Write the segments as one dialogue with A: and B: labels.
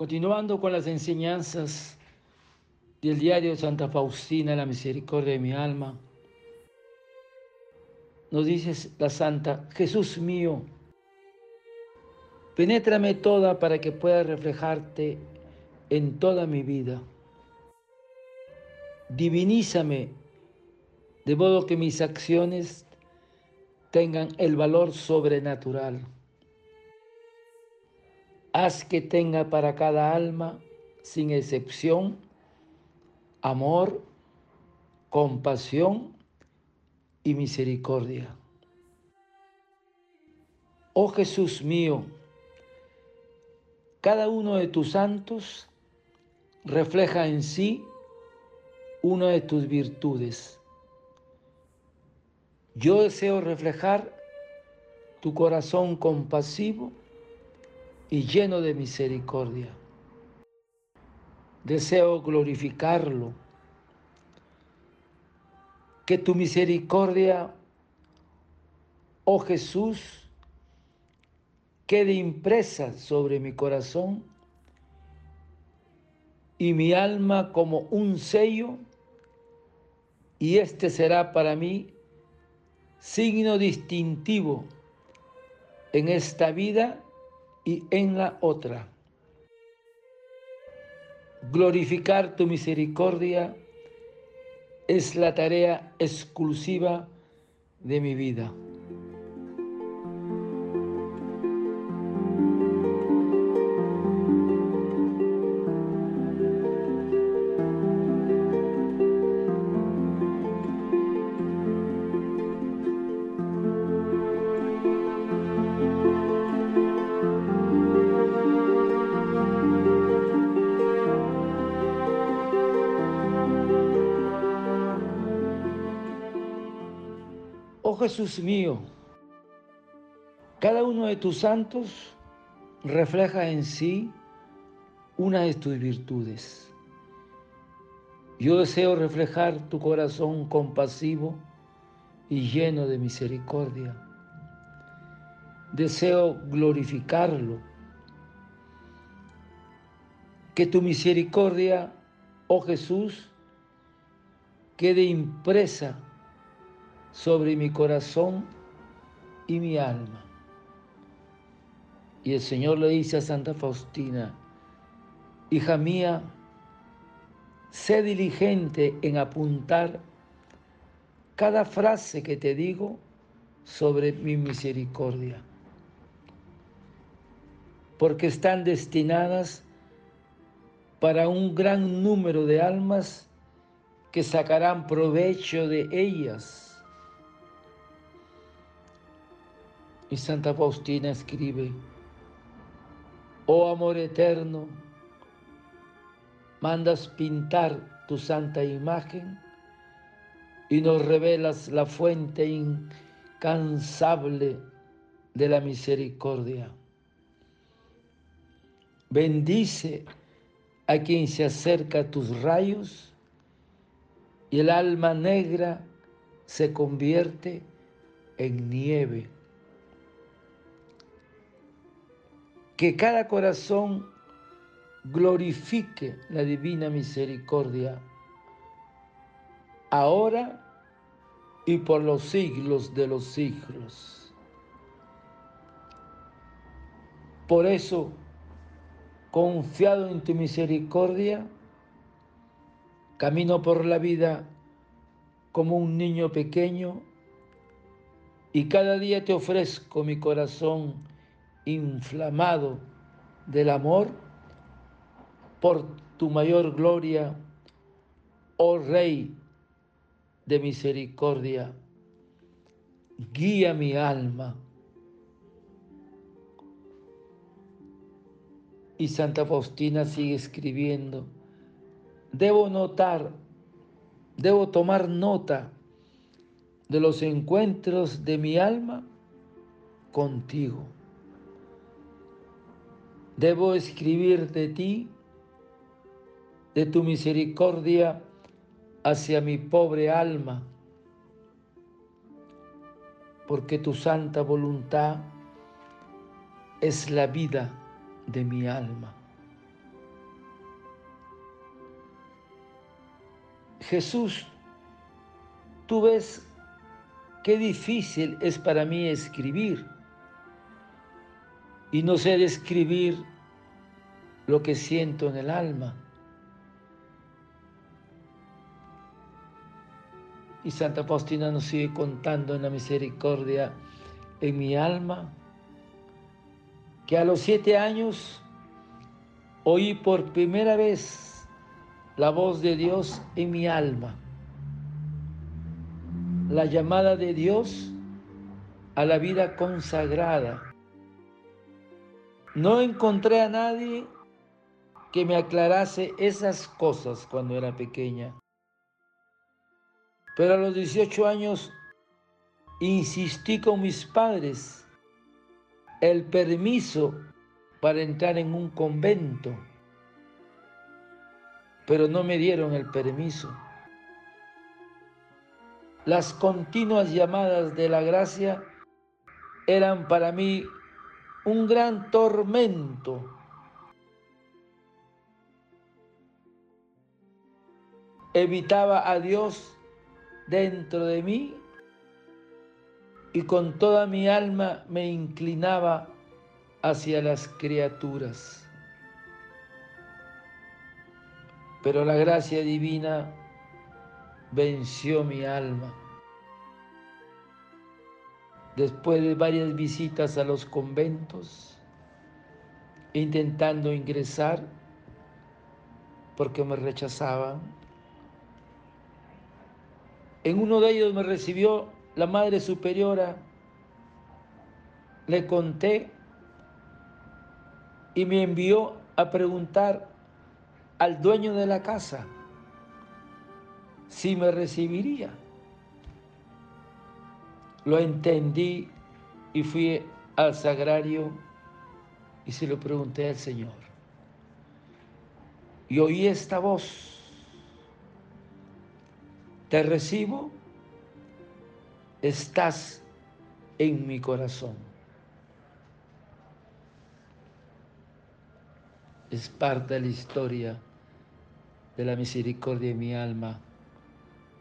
A: Continuando con las enseñanzas del diario de Santa Faustina, la misericordia de mi alma, nos dice la Santa, Jesús mío, penétrame toda para que pueda reflejarte en toda mi vida. Divinízame de modo que mis acciones tengan el valor sobrenatural. Haz que tenga para cada alma, sin excepción, amor, compasión y misericordia. Oh Jesús mío, cada uno de tus santos refleja en sí una de tus virtudes. Yo deseo reflejar tu corazón compasivo y lleno de misericordia. Deseo glorificarlo. Que tu misericordia, oh Jesús, quede impresa sobre mi corazón y mi alma como un sello, y este será para mí signo distintivo en esta vida y en la otra. Glorificar tu misericordia es la tarea exclusiva de mi vida. Jesús mío, cada uno de tus santos refleja en sí una de tus virtudes. Yo deseo reflejar tu corazón compasivo y lleno de misericordia. Deseo glorificarlo. Que tu misericordia, oh Jesús, quede impresa sobre mi corazón y mi alma. Y el Señor le dice a Santa Faustina, hija mía, sé diligente en apuntar cada frase que te digo sobre mi misericordia, porque están destinadas para un gran número de almas que sacarán provecho de ellas Y Santa Faustina escribe, oh amor eterno, mandas pintar tu santa imagen y nos revelas la fuente incansable de la misericordia. Bendice a quien se acerca a tus rayos y el alma negra se convierte en nieve. Que cada corazón glorifique la divina misericordia, ahora y por los siglos de los siglos. Por eso, confiado en tu misericordia, camino por la vida como un niño pequeño y cada día te ofrezco mi corazón inflamado del amor por tu mayor gloria, oh Rey de misericordia. Guía mi alma. Y Santa Faustina sigue escribiendo, debo notar, debo tomar nota de los encuentros de mi alma contigo. Debo escribir de ti, de tu misericordia hacia mi pobre alma, porque tu santa voluntad es la vida de mi alma. Jesús, tú ves qué difícil es para mí escribir y no sé describir lo que siento en el alma. Y Santa Faustina nos sigue contando en la misericordia en mi alma, que a los siete años oí por primera vez la voz de Dios en mi alma, la llamada de Dios a la vida consagrada. No encontré a nadie que me aclarase esas cosas cuando era pequeña. Pero a los 18 años insistí con mis padres el permiso para entrar en un convento, pero no me dieron el permiso. Las continuas llamadas de la gracia eran para mí un gran tormento. Evitaba a Dios dentro de mí y con toda mi alma me inclinaba hacia las criaturas. Pero la gracia divina venció mi alma. Después de varias visitas a los conventos, intentando ingresar porque me rechazaban, en uno de ellos me recibió la Madre Superiora, le conté y me envió a preguntar al dueño de la casa si me recibiría. Lo entendí y fui al sagrario y se lo pregunté al Señor. Y oí esta voz te recibo, estás en mi corazón. Es parte de la historia de la misericordia de mi alma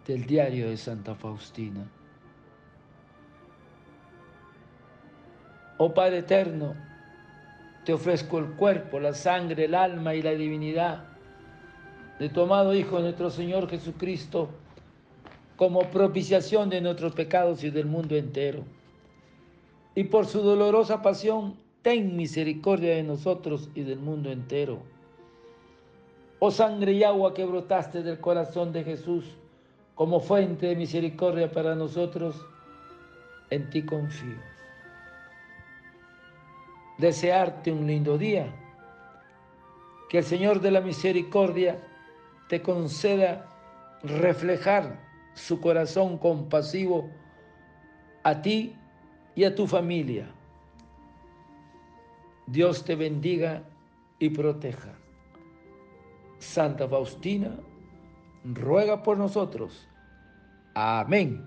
A: del diario de Santa Faustina. Oh Padre eterno, te ofrezco el cuerpo, la sangre, el alma y la divinidad de tu amado Hijo, nuestro Señor Jesucristo, como propiciación de nuestros pecados y del mundo entero. Y por su dolorosa pasión, ten misericordia de nosotros y del mundo entero. Oh sangre y agua que brotaste del corazón de Jesús como fuente de misericordia para nosotros, en ti confío. Desearte un lindo día, que el Señor de la misericordia te conceda reflejar su corazón compasivo a ti y a tu familia. Dios te bendiga y proteja. Santa Faustina, ruega por nosotros. Amén.